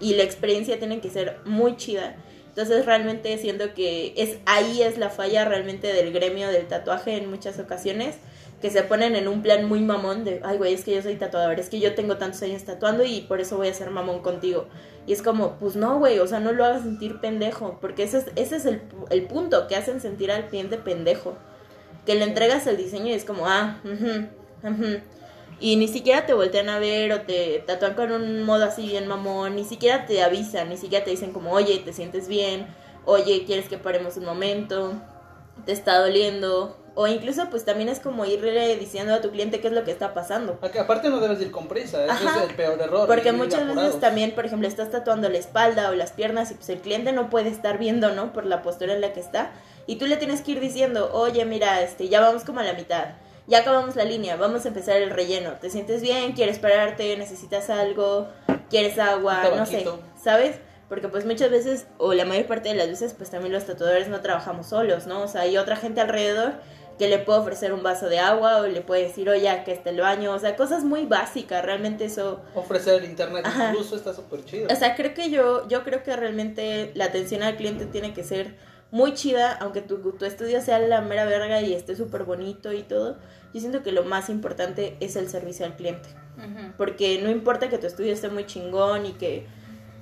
S3: y la experiencia tiene que ser muy chida. Entonces realmente siento que es ahí es la falla realmente del gremio del tatuaje en muchas ocasiones que se ponen en un plan muy mamón de, ay güey, es que yo soy tatuador, es que yo tengo tantos años tatuando y por eso voy a ser mamón contigo. Y es como, pues no, güey, o sea, no lo hagas sentir pendejo, porque ese es, ese es el, el punto, que hacen sentir al cliente pendejo. Que le entregas el diseño y es como, ah. Y ni siquiera te voltean a ver o te tatúan con un modo así bien mamón, ni siquiera te avisan, ni siquiera te dicen como, oye, te sientes bien, oye, ¿quieres que paremos un momento? ¿Te está doliendo? O incluso pues también es como irle diciendo a tu cliente qué es lo que está pasando.
S2: Ac- Aparte no debes ir con prisa,
S3: Ajá.
S2: es el peor error.
S3: Porque muchas
S2: apurados.
S3: veces también, por ejemplo, estás tatuando la espalda o las piernas y pues el cliente no puede estar viendo, ¿no? Por la postura en la que está. Y tú le tienes que ir diciendo, oye, mira, este, ya vamos como a la mitad. Ya acabamos la línea, vamos a empezar el relleno. ¿Te sientes bien? ¿Quieres pararte? ¿Necesitas algo? ¿Quieres agua? No sé. ¿sabes? Porque pues muchas veces, o la mayor parte de las veces, pues también los tatuadores no trabajamos solos, ¿no? O sea, hay otra gente alrededor que le puede ofrecer un vaso de agua o le puede decir, oye, que está el baño. O sea, cosas muy básicas, realmente eso...
S2: Ofrecer el internet
S3: Ajá.
S2: incluso está súper chido.
S3: O sea, creo que yo, yo creo que realmente la atención al cliente tiene que ser muy chida, aunque tu, tu estudio sea la mera verga y esté súper bonito y todo. Yo siento que lo más importante es el servicio al cliente. Porque no importa que tu estudio esté muy chingón y que,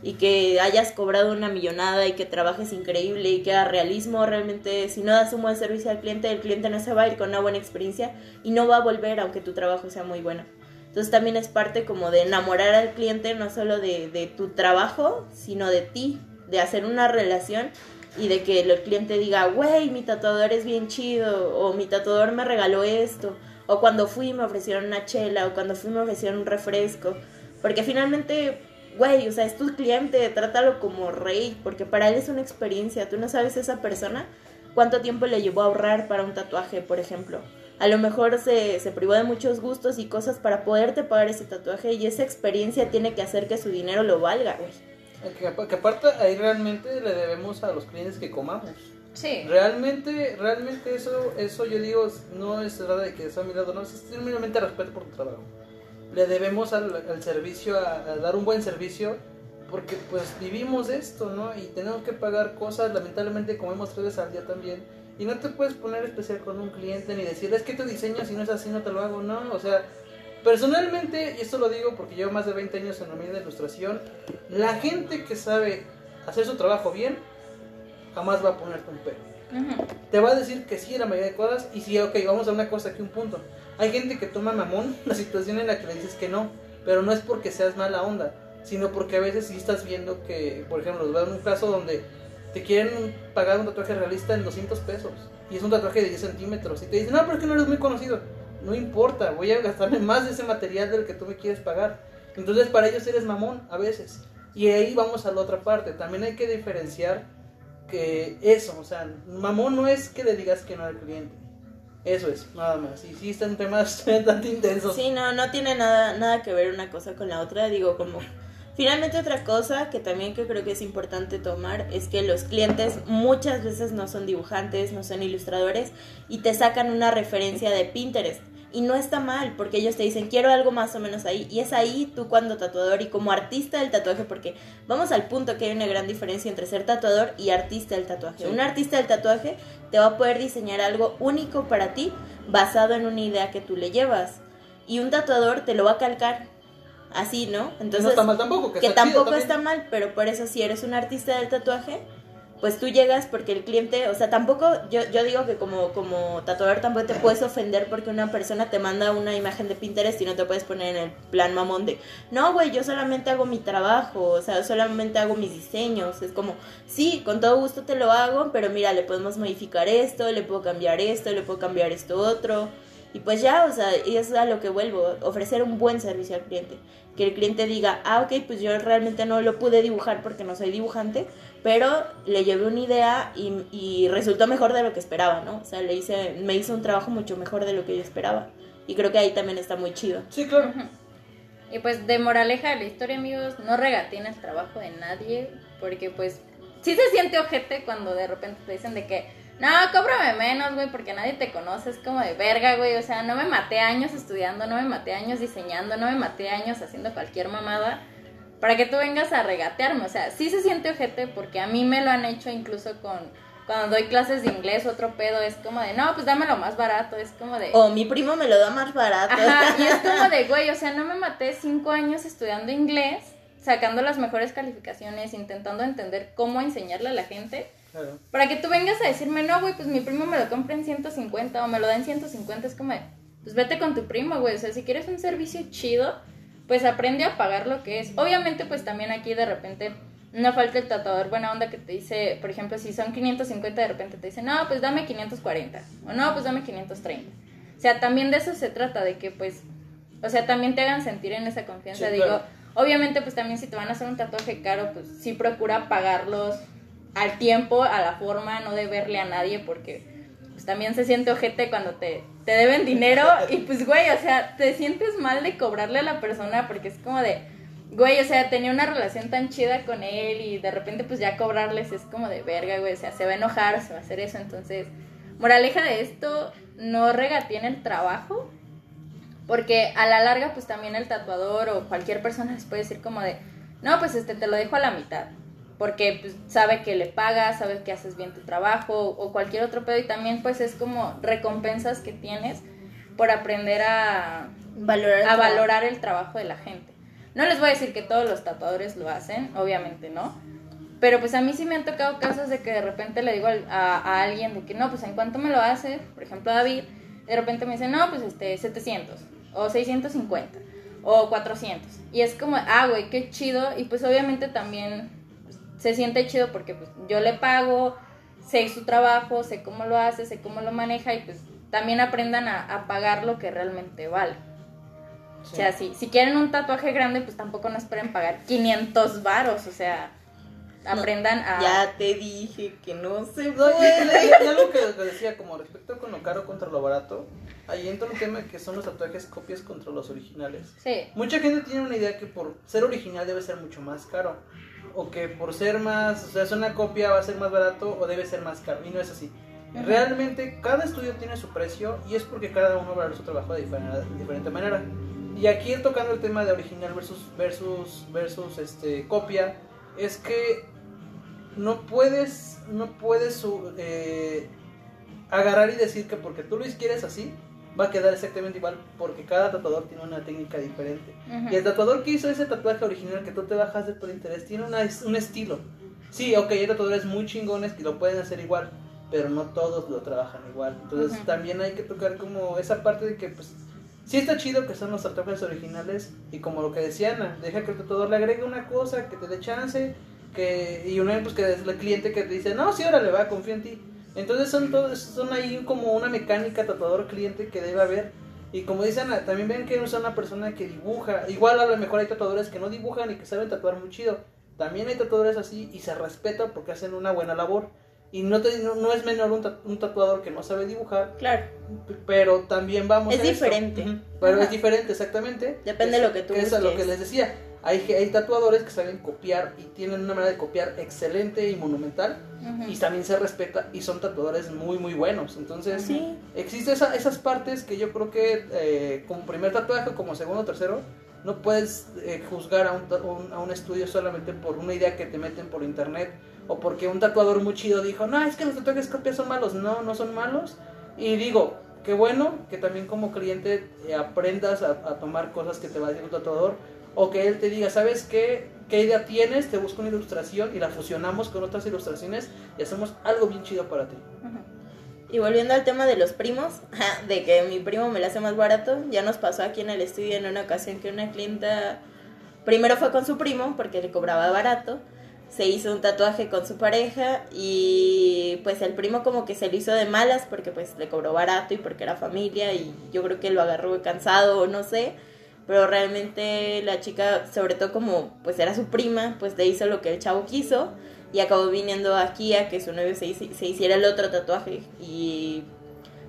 S3: y que hayas cobrado una millonada y que trabajes increíble y que haga realismo, realmente si no das un buen servicio al cliente, el cliente no se va a ir con una buena experiencia y no va a volver aunque tu trabajo sea muy bueno. Entonces también es parte como de enamorar al cliente, no solo de, de tu trabajo, sino de ti, de hacer una relación y de que el cliente diga, güey, mi tatuador es bien chido, o mi tatuador me regaló esto, o cuando fui me ofrecieron una chela, o cuando fui me ofrecieron un refresco, porque finalmente, güey, o sea, es tu cliente, trátalo como rey, porque para él es una experiencia, tú no sabes esa persona cuánto tiempo le llevó a ahorrar para un tatuaje, por ejemplo. A lo mejor se, se privó de muchos gustos y cosas para poderte pagar ese tatuaje y esa experiencia tiene que hacer que su dinero lo valga, güey.
S2: Que, apa- que aparte ahí realmente le debemos a los clientes que comamos.
S1: Sí.
S2: Realmente, realmente eso, eso yo digo, no es nada de que sea mi lado, no, es simplemente respeto por tu trabajo. Le debemos al, al servicio, a, a dar un buen servicio, porque pues vivimos esto, ¿no? Y tenemos que pagar cosas, lamentablemente comemos tres veces al día también. Y no te puedes poner especial con un cliente ni decirle, es que tu diseño si no es así no te lo hago, no, o sea... Personalmente, y esto lo digo porque llevo más de 20 años en la media de ilustración, la gente que sabe hacer su trabajo bien jamás va a ponerte un pero.
S1: Ujú.
S2: Te va a decir que sí la mayoría de cosas y sí, ok, vamos a una cosa aquí, un punto. Hay gente que toma mamón la situación en la que le dices que no, pero no es porque seas mala onda, sino porque a veces sí estás viendo que, por ejemplo, les voy a dar un caso donde te quieren pagar un tatuaje realista en 200 pesos y es un tatuaje de 10 centímetros y te dicen, no, pero es que no eres muy conocido. No importa, voy a gastarme más de ese material del que tú me quieres pagar. Entonces para ellos eres mamón a veces. Y ahí vamos a la otra parte. También hay que diferenciar que eso, o sea, mamón no es que le digas que no al cliente. Eso es, nada más. Y sí están temas bastante intensos.
S3: Sí, no, no tiene nada, nada que ver una cosa con la otra. Digo, como. Finalmente, otra cosa que también que creo que es importante tomar es que los clientes muchas veces no son dibujantes, no son ilustradores y te sacan una referencia de Pinterest. Y no está mal, porque ellos te dicen, quiero algo más o menos ahí. Y es ahí tú cuando tatuador y como artista del tatuaje, porque vamos al punto que hay una gran diferencia entre ser tatuador y artista del tatuaje.
S2: Sí.
S3: Un artista del tatuaje te va a poder diseñar algo único para ti basado en una idea que tú le llevas. Y un tatuador te lo va a calcar así, ¿no? Entonces,
S2: no está mal tampoco, que,
S3: que
S2: está
S3: tampoco está mal, pero por eso si eres un artista del tatuaje, pues tú llegas porque el cliente, o sea, tampoco, yo, yo digo que como, como tatuador tampoco te puedes ofender porque una persona te manda una imagen de Pinterest y no te puedes poner en el plan mamón de, no, güey, yo solamente hago mi trabajo, o sea, solamente hago mis diseños, es como, sí, con todo gusto te lo hago, pero mira, le podemos modificar esto, le puedo cambiar esto, le puedo cambiar esto otro. Y pues ya, o sea, y es a lo que vuelvo, ofrecer un buen servicio al cliente. Que el cliente diga, ah, ok, pues yo realmente no lo pude dibujar porque no soy dibujante, pero le llevé una idea y, y resultó mejor de lo que esperaba, ¿no? O sea, le hice, me hizo un trabajo mucho mejor de lo que yo esperaba. Y creo que ahí también está muy chido.
S2: Sí, claro.
S1: Y pues de moraleja de la historia, amigos, no regateen el trabajo de nadie, porque pues sí se siente ojete cuando de repente te dicen de que, no, cóbrame menos, güey, porque nadie te conoce, es como de verga, güey, o sea, no me maté años estudiando, no me maté años diseñando, no me maté años haciendo cualquier mamada, para que tú vengas a regatearme, o sea, sí se siente ojete porque a mí me lo han hecho incluso con... Cuando doy clases de inglés, otro pedo es como de, no, pues dámelo más barato, es como de...
S3: O mi primo me lo da más barato.
S1: Ajá, y es como de, güey, o sea, no me maté cinco años estudiando inglés, sacando las mejores calificaciones, intentando entender cómo enseñarle a la gente,
S2: claro.
S1: para que tú vengas a decirme, no, güey, pues mi primo me lo compra en 150 o me lo da en 150, es como pues vete con tu primo, güey, o sea, si quieres un servicio chido, pues aprende a pagar lo que es. Obviamente, pues también aquí de repente no falta el tatuador buena onda que te dice, por ejemplo, si son 550, de repente te dice, no, pues dame 540, o no, pues dame 530. O sea, también de eso se trata, de que pues, o sea, también te hagan sentir en esa confianza.
S2: Sí,
S1: Digo,
S2: claro.
S1: obviamente pues también si te van a hacer un tatuaje caro, pues sí procura pagarlos al tiempo, a la forma, no deberle a nadie, porque pues también se siente ojete cuando te, te deben dinero y pues güey, o sea, te sientes mal de cobrarle a la persona porque es como de, güey, o sea, tenía una relación tan chida con él y de repente pues ya cobrarles es como de verga, güey, o sea, se va a enojar, se va a hacer eso, entonces, moraleja de esto, no regateen el trabajo, porque a la larga pues también el tatuador o cualquier persona les puede decir como de, no, pues este te lo dejo a la mitad, porque pues, sabe que le pagas, sabe que haces bien tu trabajo o cualquier otro pedo y también pues es como recompensas que tienes por aprender a,
S3: Valorar el
S1: a
S3: trabajo.
S1: valorar el trabajo de la gente. No les voy a decir que todos los tatuadores lo hacen, obviamente no. Pero pues a mí sí me han tocado casos de que de repente le digo a, a alguien de que no, pues en cuánto me lo hace, por ejemplo David, de repente me dice, no, pues este, 700 o 650 o 400. Y es como, ah, güey, qué chido. Y pues obviamente también se siente chido porque pues yo le pago, sé su trabajo, sé cómo lo hace, sé cómo lo maneja y pues también aprendan a, a pagar lo que realmente vale. O sea, si, si quieren un tatuaje grande, pues tampoco no esperen pagar 500 varos, o sea, aprendan a...
S3: Ya te dije que no se puede.
S2: y- algo que que decía, como respecto con lo caro contra lo barato, ahí entra un tema que son los tatuajes copias contra los originales.
S1: Sí,
S2: Mucha gente tiene una idea que por ser original debe ser mucho más caro. O que por ser más, o sea, es una copia va a ser más barato o debe ser más caro. Y no es así. Realmente cada estudio tiene su precio y es porque cada uno valora su trabajo de diferente, de diferente manera. Y aquí tocando el tema de original versus versus versus este copia es que no puedes no puedes eh, agarrar y decir que porque tú lo quieres así va a quedar exactamente igual porque cada tatuador tiene una técnica diferente.
S1: ujú.
S2: Y el tatuador que hizo ese tatuaje original que tú te bajas de por interés tiene una- un estilo. Sí, ok, hay tatuadores muy chingones que lo pueden hacer igual, pero no todos lo trabajan igual. Entonces
S1: Ujú.
S2: también hay que tocar como esa parte de que, pues, sí está chido que son los tatuajes originales y como lo que decía Ana, deja que el tatuador le agregue una cosa, que te dé chance, que y una pues que es el cliente que te dice, no, sí, órale, va, confío en ti. Entonces son todos, son ahí como una mecánica tatuador-cliente que debe haber. Y como dicen, también ven que usa una persona que dibuja. Igual a lo mejor hay tatuadores que no dibujan y que saben tatuar muy chido. También hay tatuadores así y se respeta porque hacen una buena labor. Y no, te, no, no es menor un, un tatuador que no sabe dibujar,
S3: Claro,
S2: pero también vamos
S3: Es
S2: a
S3: diferente.
S2: Pero
S1: Ajá.
S2: es diferente, exactamente.
S3: Depende de lo que tú
S2: Es a lo que les decía. Hay, hay tatuadores que saben copiar y tienen una manera de copiar excelente y monumental.
S1: Ujú.
S2: Y también se respeta y son tatuadores muy, muy buenos. Entonces,
S3: sí.
S2: existe esa- esas partes que yo creo que eh, como primer tatuaje como segundo o tercero, no puedes eh, juzgar a un, un- a un estudio solamente por una idea que te meten por internet o porque un tatuador muy chido dijo, no, es que los tatuajes copias son malos. No, no son malos. Y digo, qué bueno que también como cliente eh, aprendas a, a tomar cosas que te va a decir un tatuador o que él te diga, ¿sabes qué? ¿Qué idea tienes? Te busco una ilustración y la fusionamos con otras ilustraciones y hacemos algo bien chido para ti.
S3: Y volviendo al tema de los primos, de que mi primo me lo hace más barato, ya nos pasó aquí en el estudio en una ocasión que una clienta primero fue con su primo porque le cobraba barato, se hizo un tatuaje con su pareja y pues el primo como que se lo hizo de malas porque pues le cobró barato y porque era familia y yo creo que lo agarró cansado o no sé, pero realmente la chica, sobre todo como pues era su prima, pues le hizo lo que el chavo quiso y acabó viniendo aquí a que su novio se, hici- se hiciera el otro tatuaje y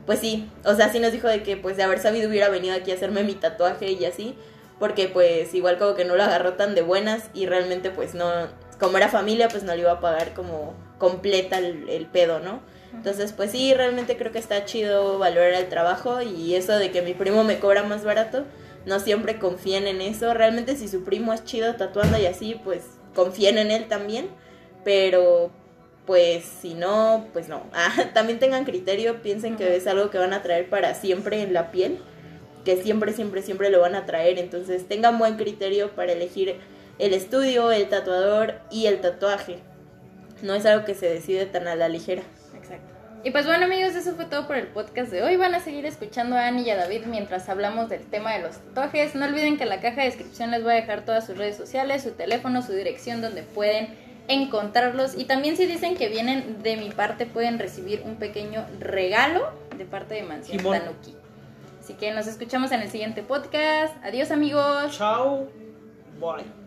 S3: pues sí, o sea, sí nos dijo de que pues de haber sabido hubiera venido aquí a hacerme mi tatuaje y así, porque pues igual como que no lo agarró tan de buenas y realmente pues no, como era familia pues no le iba a pagar como completa el, el pedo, ¿no? Entonces pues sí, realmente creo que está chido valorar el trabajo y eso de que mi primo me cobra más barato, no siempre confíen en eso, realmente si su primo es chido tatuando y así pues confíen en él también, pero pues si no, pues no. Ah, también tengan criterio, piensen que es algo que van a traer para siempre en la piel, que siempre, siempre, siempre lo van a traer. Entonces tengan buen criterio para elegir el estudio, el tatuador y el tatuaje. No es algo que se decide tan a la ligera.
S1: Y pues bueno amigos, eso fue todo por el podcast de hoy. Van a seguir escuchando a Ani y a David mientras hablamos del tema de los tatuajes. No olviden que en la caja de descripción les voy a dejar todas sus redes sociales, su teléfono, su dirección donde pueden encontrarlos. Y también si dicen que vienen de mi parte pueden recibir un pequeño regalo de parte de Mansión
S2: Simón.
S1: Tanuki. Así que nos escuchamos en el siguiente podcast. Adiós amigos.
S2: Chao. Bye.